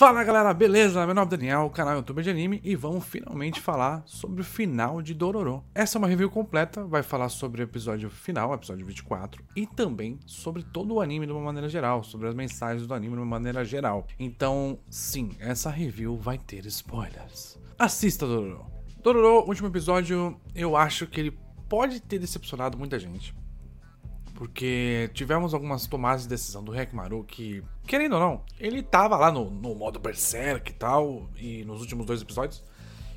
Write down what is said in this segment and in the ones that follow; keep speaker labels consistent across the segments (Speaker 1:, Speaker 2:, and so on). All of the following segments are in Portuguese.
Speaker 1: Fala galera, beleza? Meu nome é Daniel, canal é YouTube de Anime e vamos finalmente falar sobre o final de Dororo. Essa é uma review completa, vai falar sobre o episódio final, episódio 24, e também sobre todo o anime de uma maneira geral, sobre as mensagens do anime de uma maneira geral. Então, sim, essa review vai ter spoilers. Assista Dororo. Dororo, último episódio, eu acho que ele pode ter decepcionado muita gente porque tivemos algumas tomadas de decisão do Maru que, querendo ou não, ele tava lá no, no modo Berserk e tal, e nos últimos dois episódios.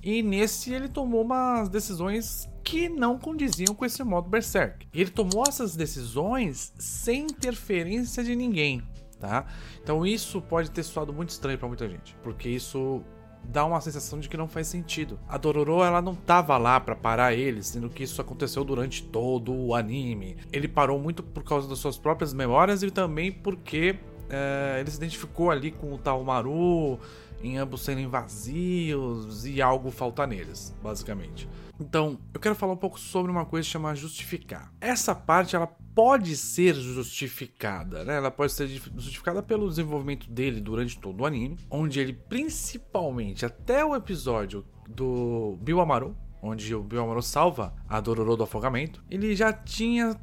Speaker 1: E nesse ele tomou umas decisões que não condiziam com esse modo Berserk. Ele tomou essas decisões sem interferência de ninguém, tá? Então isso pode ter soado muito estranho para muita gente, porque isso dá uma sensação de que não faz sentido. A Dororo ela não tava lá para parar ele, sendo que isso aconteceu durante todo o anime. Ele parou muito por causa das suas próprias memórias e também porque é, ele se identificou ali com o Talmaru, em ambos serem vazios e algo falta neles, basicamente. Então, eu quero falar um pouco sobre uma coisa chamada justificar. Essa parte ela pode ser justificada, né? Ela pode ser justificada pelo desenvolvimento dele durante todo o anime, onde ele principalmente até o episódio do Bill Amaru, onde o Bill Amaru salva a Dororo do afogamento, ele já tinha,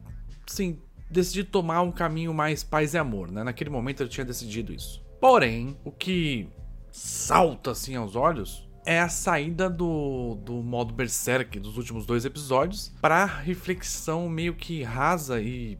Speaker 1: sim, decidido tomar um caminho mais paz e amor, né? Naquele momento ele tinha decidido isso. Porém, o que salta assim aos olhos é a saída do, do modo Berserk dos últimos dois episódios para reflexão meio que rasa e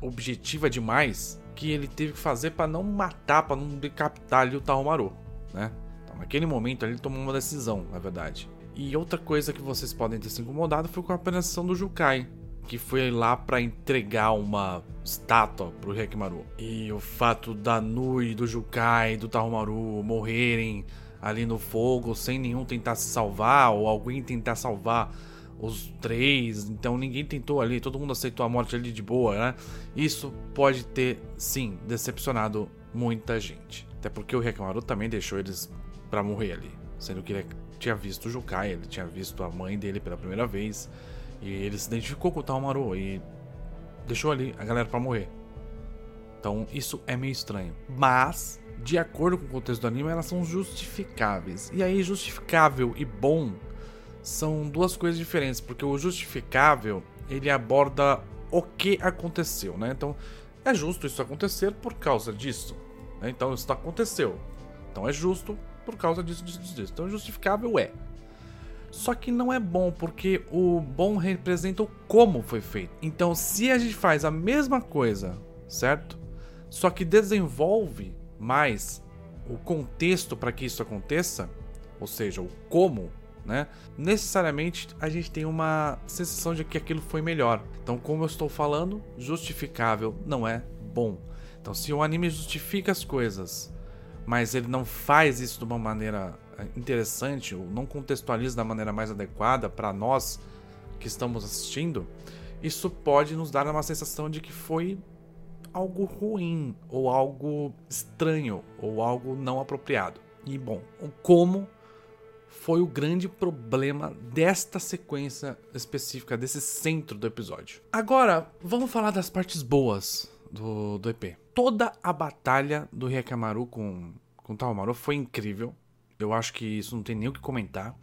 Speaker 1: objetiva demais que ele teve que fazer para não matar, para não decapitar ali o Taomaru, né? Então, naquele momento ele tomou uma decisão, na verdade. E outra coisa que vocês podem ter se incomodado foi com a apresentação do Jukai, que foi lá para entregar uma estátua pro Rekimaru. E o fato da Nui, do Jukai, do Tahomaru morrerem ali no fogo sem nenhum tentar se salvar ou alguém tentar salvar os três, então ninguém tentou ali, todo mundo aceitou a morte ali de boa, né? Isso pode ter, sim, decepcionado muita gente. Até porque o Rekimaru também deixou eles para morrer ali, sendo que ele tinha visto o Jukai, ele tinha visto a mãe dele pela primeira vez. E ele se identificou com o Talmaru e deixou ali a galera para morrer. Então isso é meio estranho. Mas, de acordo com o contexto do anime, elas são justificáveis. E aí, justificável e bom são duas coisas diferentes, porque o justificável ele aborda o que aconteceu, né? Então é justo isso acontecer por causa disso. Né? Então isso aconteceu. Então é justo por causa disso, disso, disso. Então justificável é. Só que não é bom, porque o bom representa o como foi feito. Então, se a gente faz a mesma coisa, certo? Só que desenvolve mais o contexto para que isso aconteça, ou seja, o como, né? Necessariamente a gente tem uma sensação de que aquilo foi melhor. Então, como eu estou falando, justificável não é bom. Então, se o anime justifica as coisas, mas ele não faz isso de uma maneira interessante ou não contextualiza da maneira mais adequada para nós que estamos assistindo, isso pode nos dar uma sensação de que foi algo ruim ou algo estranho ou algo não apropriado. E bom, como foi o grande problema desta sequência específica, desse centro do episódio. Agora, vamos falar das partes boas do, do EP. Toda a batalha do Hyakamaru com, com Taomaru foi incrível. Eu acho que isso não tem nem o que comentar.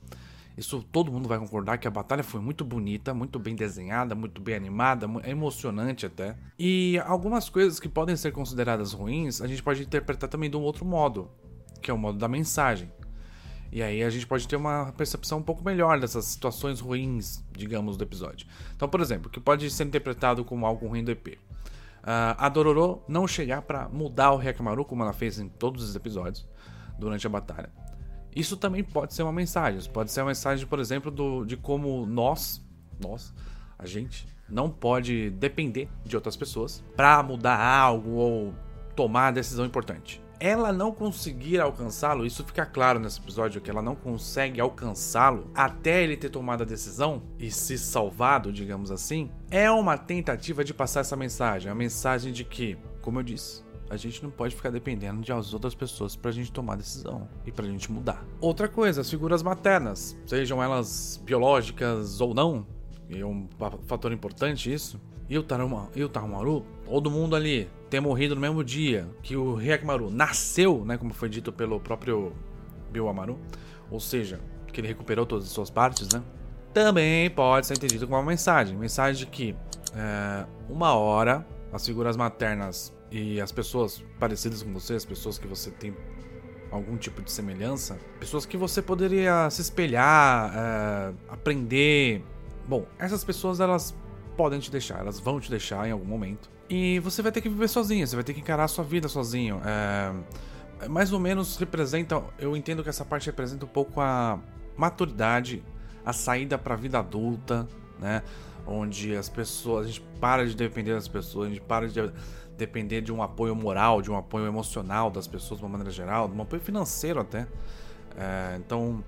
Speaker 1: Isso todo mundo vai concordar que a batalha foi muito bonita, muito bem desenhada, muito bem animada, emocionante até. E algumas coisas que podem ser consideradas ruins, a gente pode interpretar também de um outro modo, que é o modo da mensagem. E aí a gente pode ter uma percepção um pouco melhor dessas situações ruins, digamos, do episódio. Então, por exemplo, que pode ser interpretado como algo ruim do EP. Uh, ah, a Dororo não chegar para mudar o Hyakamaru, como ela fez em todos os episódios durante a batalha. Isso também pode ser uma mensagem. Pode ser uma mensagem, por exemplo, do, de como nós, nós, a gente, não pode depender de outras pessoas para mudar algo ou tomar decisão importante. Ela não conseguir alcançá-lo, isso fica claro nesse episódio que ela não consegue alcançá-lo até ele ter tomado a decisão e se salvado, digamos assim, é uma tentativa de passar essa mensagem, a mensagem de que, como eu disse, a gente não pode ficar dependendo de as outras pessoas pra gente tomar decisão e pra gente mudar. Outra coisa, as figuras maternas, sejam elas biológicas ou não, é um fator importante isso, e o, Taruma, o Tarumaru, todo mundo ali ter morrido no mesmo dia que o Hyakimaru nasceu, né, como foi dito pelo próprio Biwamaru, ou seja, que ele recuperou todas as suas partes, né? Também pode ser entendido como uma mensagem, mensagem de que é, uma hora as figuras maternas e as pessoas parecidas com você, as pessoas que você tem algum tipo de semelhança, pessoas que você poderia se espelhar, é, aprender. Bom, essas pessoas elas podem te deixar, elas vão te deixar em algum momento. E você vai ter que viver sozinho, você vai ter que encarar a sua vida sozinho. É, mais ou menos representa, eu entendo que essa parte representa um pouco a maturidade, a saída para a vida adulta, né? Onde as pessoas, a gente para de depender das pessoas, a gente para de depender de um apoio moral, de um apoio emocional das pessoas de uma maneira geral, de um apoio financeiro até. É, então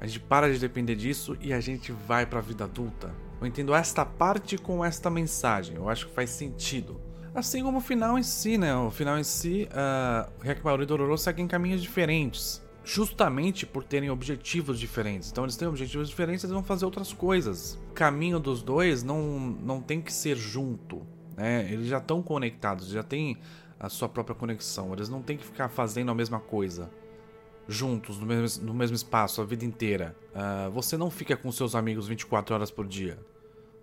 Speaker 1: a gente para de depender disso e a gente vai para a vida adulta. Eu entendo esta parte com esta mensagem. Eu acho que faz sentido. Assim como o final em si, né? O final em si, uh, Hyakimaru e Dororo seguem caminhos diferentes. Justamente por terem objetivos diferentes. Então eles têm objetivos diferentes, eles vão fazer outras coisas. O caminho dos dois não, não tem que ser junto. Né? Eles já estão conectados, já têm a sua própria conexão. Eles não têm que ficar fazendo a mesma coisa juntos, no mesmo, no mesmo espaço, a vida inteira. Uh, você não fica com seus amigos 24 horas por dia.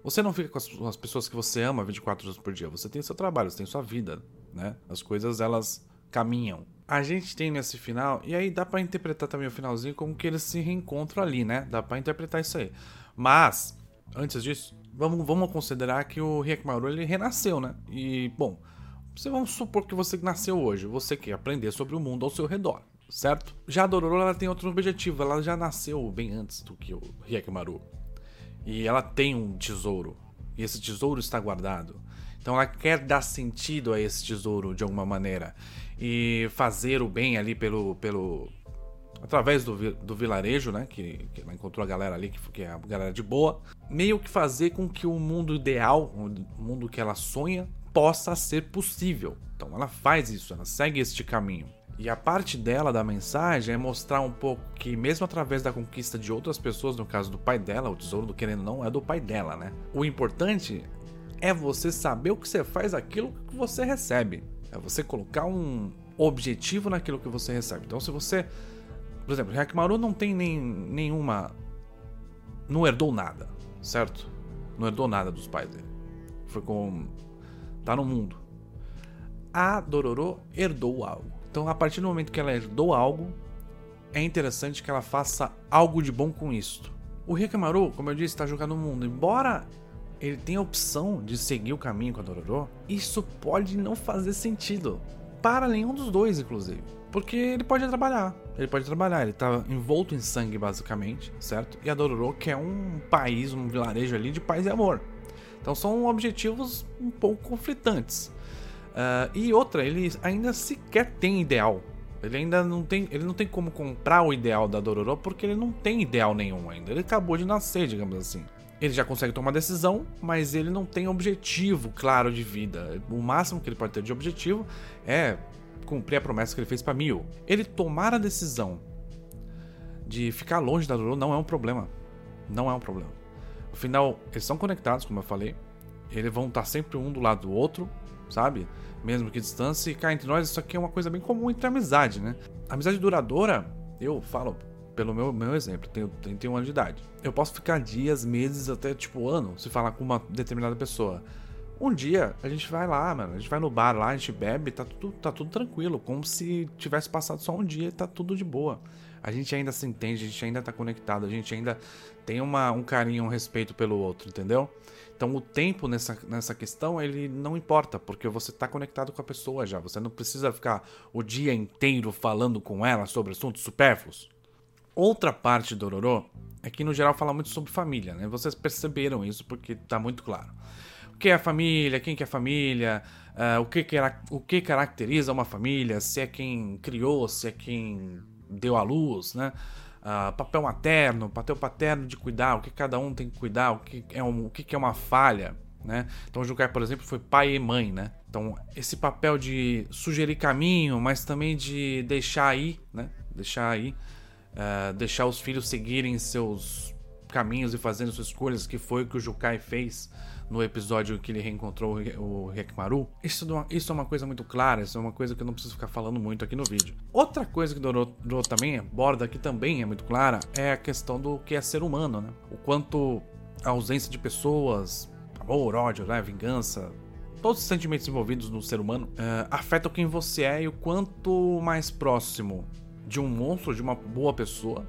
Speaker 1: Você não fica com as, as, pessoas que você ama 24 horas por dia. Você tem seu trabalho, você tem sua vida, né? As coisas, elas caminham. A gente tem nesse final, e aí dá para interpretar também o finalzinho como que eles se reencontram ali, né? Dá para interpretar isso aí. Mas, antes disso, vamos, vamos considerar que o Hyakimaru ele renasceu, né? E, bom, você vamos supor que você nasceu hoje, você quer aprender sobre o mundo ao seu redor certo? Já a Dororo ela tem outro objetivo, ela já nasceu bem antes do que o Hyakimaru. E ela tem um tesouro, e esse tesouro está guardado. Então ela quer dar sentido a esse tesouro de alguma maneira e fazer o bem ali pelo pelo através do, do vilarejo, né, que, que ela encontrou a galera ali que, que é a galera de boa, meio que fazer com que o mundo ideal, o mundo que ela sonha, possa ser possível. Então ela faz isso, ela segue este caminho. E a parte dela da mensagem é mostrar um pouco que, mesmo através da conquista de outras pessoas, no caso do pai dela, o tesouro do querendo não é do pai dela, né? O importante é você saber o que você faz aquilo que você recebe. É você colocar um objetivo naquilo que você recebe. Então, se você. Por exemplo, Hyakimaru não tem nem, nenhuma. Não herdou nada, certo? Não herdou nada dos pais dele. Foi com. Tá no mundo. A Dororo herdou algo. Então, a partir do momento que ela herdou algo, é interessante que ela faça algo de bom com isso. O Hikamaru, como eu disse, está jogando no mundo. Embora ele tenha a opção de seguir o caminho com a Dororo, isso pode não fazer sentido. Para nenhum dos dois, inclusive. Porque ele pode trabalhar. Ele pode trabalhar, ele está envolto em sangue, basicamente, certo? E a Dororo quer um país, um vilarejo ali de paz e amor. Então são objetivos um pouco conflitantes. Uh, e outra, ele ainda sequer tem ideal. Ele ainda não tem, ele não tem como comprar o ideal da Dororo porque ele não tem ideal nenhum ainda. Ele acabou de nascer, digamos assim. Ele já consegue tomar decisão, mas ele não tem objetivo claro de vida. O máximo que ele pode ter de objetivo é cumprir a promessa que ele fez para Mio. Ele tomar a decisão de ficar longe da Dororo não é um problema. Não é um problema. Afinal, eles são conectados, como eu falei. Eles vão estar sempre um do lado do outro sabe? Mesmo que distância, e cá entre nós, isso aqui é uma coisa bem comum entre amizade, né? amizade duradoura, eu falo pelo meu, meu exemplo, tenho 31 anos de idade. Eu posso ficar dias, meses, até tipo ano, se falar com uma determinada pessoa. Um dia a gente vai lá, mano, a gente vai no bar lá, a gente bebe, tá tudo, tá tudo tranquilo, como se tivesse passado só um dia e tá tudo de boa. A gente ainda se entende, a gente ainda tá conectado, a gente ainda tem uma, um carinho, um respeito pelo outro, entendeu? Então o tempo nessa, nessa questão ele não importa, porque você está conectado com a pessoa já. Você não precisa ficar o dia inteiro falando com ela sobre assuntos supérfluos. Outra parte do Ororô é que no geral fala muito sobre família, né? Vocês perceberam isso porque está muito claro. O que é a família, quem que é a família, uh, o, que, que, o que caracteriza uma família, se é quem criou, se é quem deu à luz, né? uh, papel materno, papel paterno de cuidar, o que cada um tem que cuidar, o que é, um, o que é uma falha. Né? Então, Jukai, por exemplo, foi pai e mãe, né? Então, esse papel de sugerir caminho, mas também de deixar aí, né? Deixar aí, uh, deixar os filhos seguirem seus caminhos e fazendo suas escolhas, que foi o que o Jukai fez no episódio que ele reencontrou o Rekimaru. Isso, isso é uma coisa muito clara, isso é uma coisa que eu não preciso ficar falando muito aqui no vídeo. Outra coisa que Dororo também aborda, que também é muito clara, é a questão do que é ser humano, né? O quanto a ausência de pessoas, amor, ódio, né, vingança, todos os sentimentos envolvidos no ser humano uh, afetam quem você é e o quanto mais próximo de um monstro, de uma boa pessoa,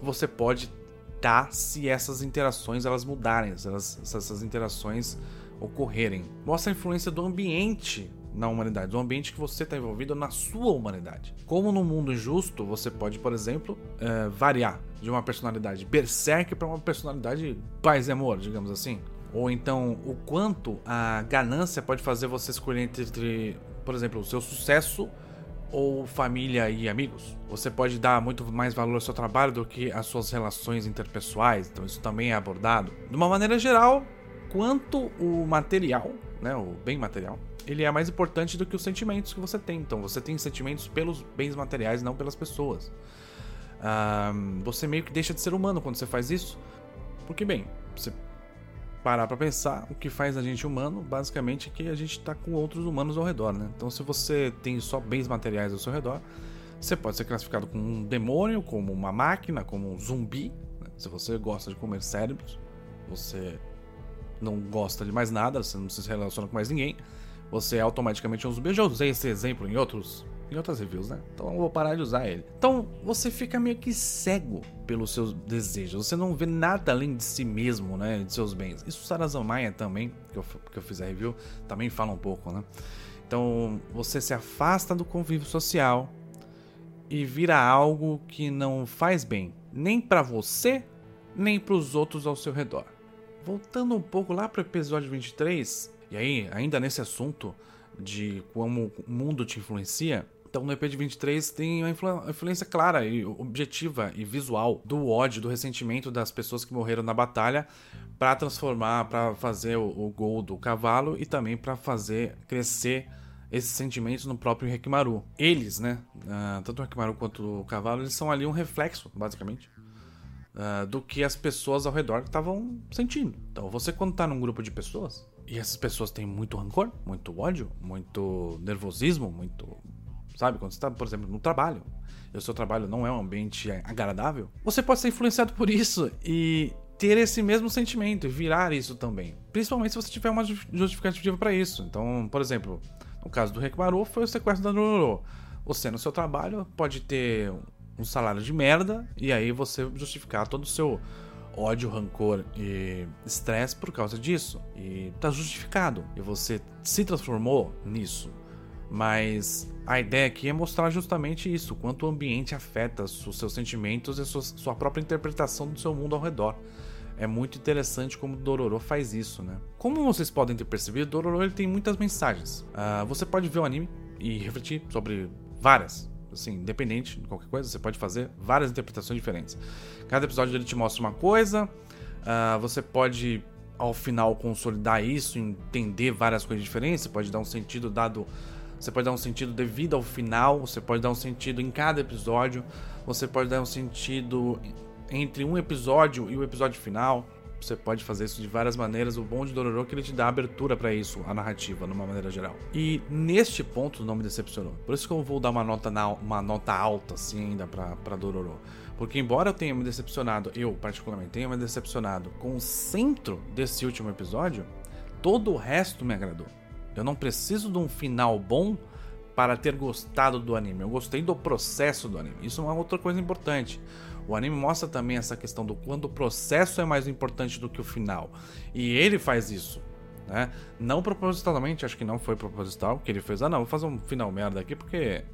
Speaker 1: você pode estar se essas interações elas mudarem, elas, se essas interações ocorrerem. Mostra a influência do ambiente na humanidade, do ambiente que você está envolvido na sua humanidade. Como no mundo justo, você pode, por exemplo, uh, variar de uma personalidade berserk para uma personalidade paz e amor, digamos assim. Ou então, o quanto a ganância pode fazer você escolher entre por exemplo, o seu sucesso ou família e amigos. Você pode dar muito mais valor ao seu trabalho do que às suas relações interpessoais, então isso também é abordado. De uma maneira geral, quanto o material, né, o bem material, ele é mais importante do que os sentimentos que você tem. Então você tem sentimentos pelos bens materiais, não pelas pessoas. você meio que deixa de ser humano quando você faz isso. Porque, bem, você parar para pensar, o que faz a gente humano, basicamente, é que a gente está com outros humanos ao redor, né? Então, se você tem só bens materiais ao seu redor, você pode ser classificado como um demônio, como uma máquina, como um zumbi. Né? Se você gosta de comer cérebros, você não gosta de mais nada, você não se relaciona com mais ninguém, você é automaticamente um zumbi. Eu já usei esse exemplo em outros em outras reviews, né? Então eu vou parar de usar ele. Então você fica meio que cego pelos seus desejos. Você não vê nada além de si mesmo, né? De seus bens. Isso Sarazamaya também, que eu, que eu fiz a review, também fala um pouco, né? Então você se afasta do convívio social e vira algo que não faz bem nem para você, nem para os outros ao seu redor. Voltando um pouco lá para o episódio 23, e aí, ainda nesse assunto de como o mundo te influencia, então no EP de 23 tem uma influência clara e objetiva e visual do ódio, do ressentimento das pessoas que morreram na batalha para transformar, para fazer o, o, gol do cavalo e também para fazer crescer esses sentimentos no próprio Rekimaru. Eles, né, uh, tanto o Rekimaru quanto o cavalo, eles são ali um reflexo, basicamente, uh, do que as pessoas ao redor estavam sentindo. Então você quando tá num grupo de pessoas e essas pessoas têm muito rancor, muito ódio, muito nervosismo, muito Sabe? Quando você está, por exemplo, no trabalho, e o seu trabalho não é um ambiente agradável, você pode ser influenciado por isso e ter esse mesmo sentimento e virar isso também. Principalmente se você tiver uma justificativa para isso. Então, por exemplo, no caso do Rekmaru foi o sequestro da Dororo. Você no seu trabalho pode ter um salário de merda e aí você justificar todo o seu ódio, rancor e estresse por causa disso. E tá justificado. E você se transformou nisso. Mas a ideia aqui é mostrar justamente isso, quanto o ambiente afeta os seus sentimentos e sua, sua própria interpretação do seu mundo ao redor. É muito interessante como Dororo faz isso, né? Como vocês podem ter percebido, Dororo ele tem muitas mensagens. Uh, você pode ver o anime e refletir sobre várias, assim, independente de qualquer coisa, você pode fazer várias interpretações diferentes. Cada episódio ele te mostra uma coisa, uh, você pode ao final consolidar isso, entender várias coisas diferentes, você pode dar um sentido dado você pode dar um sentido devido ao final, você pode dar um sentido em cada episódio, você pode dar um sentido entre um episódio e o episódio final. Você pode fazer isso de várias maneiras. O bom de Dororo é que ele te dá abertura para isso, a narrativa, de uma maneira geral. E neste ponto não me decepcionou. Por isso que eu vou dar uma nota, na, uma nota alta, assim, ainda para Dororo. Porque embora eu tenha me decepcionado, eu particularmente tenha me decepcionado com o centro desse último episódio, todo o resto me agradou. Eu não preciso de um final bom para ter gostado do anime. Eu gostei do processo do anime. Isso é uma outra coisa importante. O anime mostra também essa questão do quando o processo é mais importante do que o final. E ele faz isso. Né? Não propositalmente, acho que não foi proposital, que ele fez, ah não, vou fazer um final merda aqui porque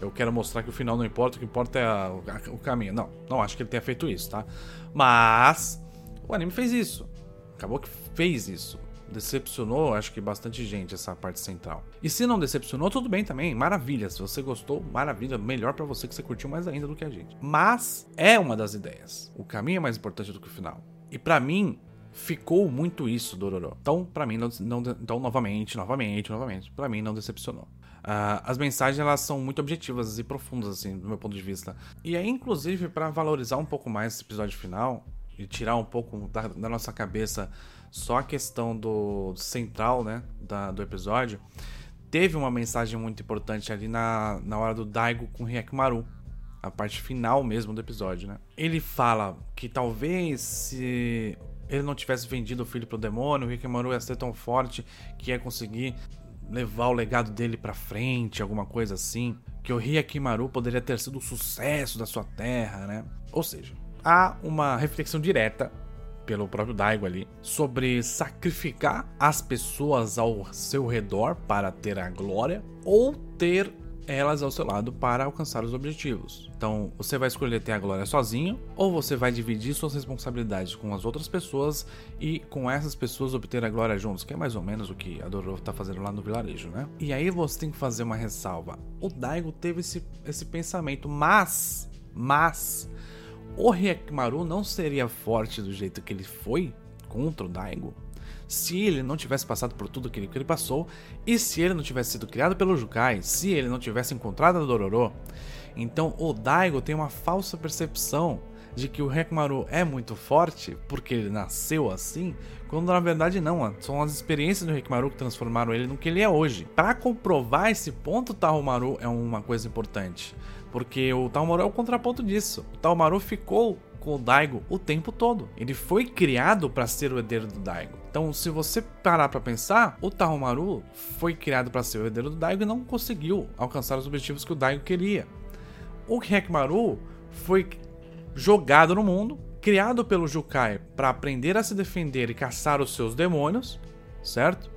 Speaker 1: eu quero mostrar que o final não importa, o que importa é a, a, o caminho. Não, não acho que ele tenha feito isso, tá? Mas o anime fez isso. Acabou que fez isso decepcionou, acho que bastante gente essa parte central. E se não decepcionou, tudo bem também, maravilha. Se você gostou, maravilha, melhor para você que você curtiu mais ainda do que a gente. Mas é uma das ideias. O caminho é mais importante do que o final. E para mim, ficou muito isso Dororo. Então, para mim, não, não, então novamente, novamente, novamente, para mim não decepcionou. Uh, as mensagens elas são muito objetivas e profundas assim, do meu ponto de vista. E é inclusive para valorizar um pouco mais esse episódio final e tirar um pouco da, da, nossa cabeça só a questão do central, né, da, do episódio, teve uma mensagem muito importante ali na, na hora do Daigo com o Hyakimaru, a parte final mesmo do episódio, né? Ele fala que talvez se ele não tivesse vendido o filho pro demônio, o Hyakimaru ia ser tão forte que ia conseguir levar o legado dele para frente, alguma coisa assim, que o Hyakimaru poderia ter sido o sucesso da sua terra, né? Ou seja, há uma reflexão direta pelo próprio Daigo ali sobre sacrificar as pessoas ao seu redor para ter a glória ou ter elas ao seu lado para alcançar os objetivos. Então, você vai escolher ter a glória sozinho ou você vai dividir suas responsabilidades com as outras pessoas e com essas pessoas obter a glória juntos, que é mais ou menos o que a Dororo está fazendo lá no vilarejo, né? E aí você tem que fazer uma ressalva. O Daigo teve esse, esse pensamento, mas, mas, o Hyakimaru não seria forte do jeito que ele foi contra o Daigo se ele não tivesse passado por tudo aquilo que ele passou e se ele não tivesse sido criado pelo Jukai, se ele não tivesse encontrado a Dororo. Então o Daigo tem uma falsa percepção de que o Hekmaru é muito forte porque ele nasceu assim, quando na verdade não, são as experiências do Hekmaru que transformaram ele no que ele é hoje. Para comprovar esse ponto, o Tahomaru é uma coisa importante, porque o Tahomaru é o contraponto disso. O Tahomaru ficou com o Daigo o tempo todo. Ele foi criado para ser o herdeiro do Daigo. Então, se você parar para pensar, o Tahomaru foi criado para ser o herdeiro do Daigo e não conseguiu alcançar os objetivos que o Daigo queria. O Hekmaru foi jogado no mundo, criado pelo Jukai para aprender a se defender e caçar os seus demônios, certo?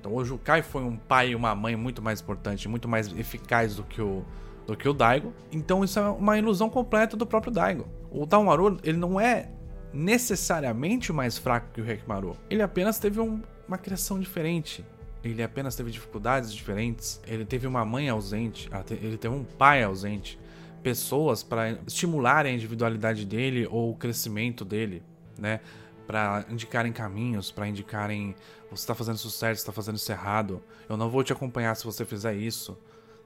Speaker 1: Então o Jukai foi um pai e uma mãe muito mais importante, muito mais eficaz do que o do que o Daigo. Então isso é uma ilusão completa do próprio Daigo. O Taomaru, ele não é necessariamente mais fraco que o Hekmaru. Ele apenas teve um, uma criação diferente. Ele apenas teve dificuldades diferentes. Ele teve uma mãe ausente. Ele teve um pai ausente. Pessoas para estimularem a individualidade dele ou o crescimento dele, né? Para indicarem caminhos, para indicarem você está fazendo você está fazendo isso errado. Eu não vou te acompanhar se você fizer isso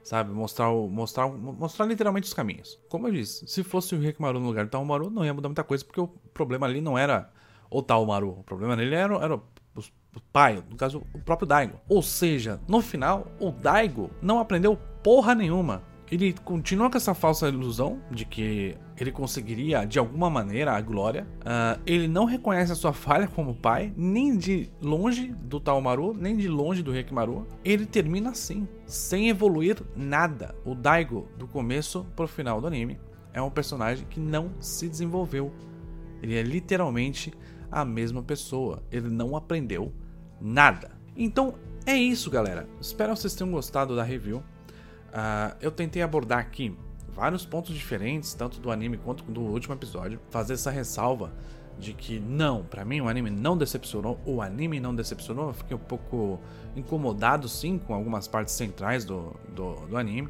Speaker 1: sabe? Mostrar, mostrar, mostrar literalmente os caminhos. Como eu disse, se fosse o Rikimaru no lugar do Taumaru, não ia mudar muita coisa, porque o problema ali não era o Taumaru. O problema nele era, era o pai, no caso, o próprio Daigo. Ou seja, no final, o Daigo não aprendeu porra nenhuma ele continua com essa falsa ilusão de que ele conseguiria de alguma maneira a glória. Uh, ele não reconhece a sua falha como pai, nem de longe do Taomaru, nem de longe do Rekimaru. Ele termina assim, sem evoluir nada. O Daigo, do começo pro final do anime, é um personagem que não se desenvolveu. Ele é literalmente a mesma pessoa. Ele não aprendeu nada. Então é isso, galera. Espero que vocês tenham gostado da review. Uh, eu tentei abordar aqui vários pontos diferentes, tanto do anime quanto do último episódio, fazer essa ressalva de que não, para mim o anime não decepcionou, o anime não decepcionou, eu fiquei um pouco incomodado sim com algumas partes centrais do, do, do anime,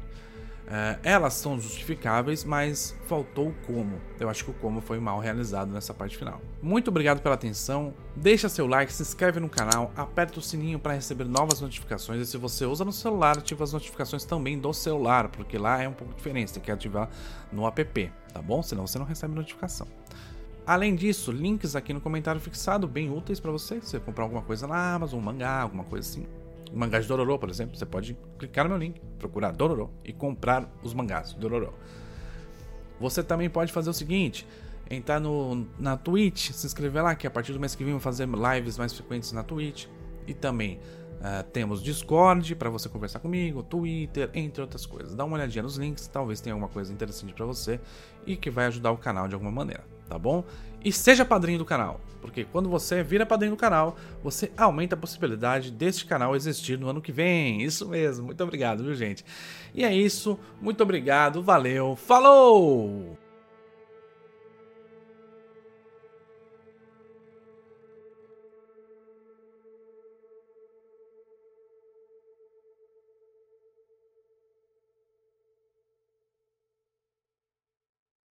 Speaker 1: é, elas são justificáveis, mas faltou o como. Eu acho que o como foi mal realizado nessa parte final. Muito obrigado pela atenção. Deixa seu like, se inscreve no canal, aperta o sininho para receber novas notificações. E se você usa no celular, ativa as notificações também do celular, porque lá é um pouco diferente. Você tem que ativar no app, tá bom? Senão você não recebe notificação. Além disso, links aqui no comentário fixado, bem úteis para você. Se você comprar alguma coisa na Amazon, um mangá, alguma coisa assim mangás de Dororo, por exemplo, você pode clicar no meu link, procurar Dororo e comprar os mangás de Dororo. Você também pode fazer o seguinte: entrar no, na Twitch, se inscrever lá, que a partir do mês que vem vou fazer lives mais frequentes na Twitch. E também uh, temos Discord para você conversar comigo, Twitter, entre outras coisas. Dá uma olhadinha nos links, talvez tenha alguma coisa interessante para você e que vai ajudar o canal de alguma maneira, tá bom? E seja padrinho do canal, porque quando você vira padrinho do canal, você aumenta a possibilidade deste canal existir no ano que vem. Isso mesmo, muito obrigado, viu, gente? E é isso, muito obrigado, valeu, falou!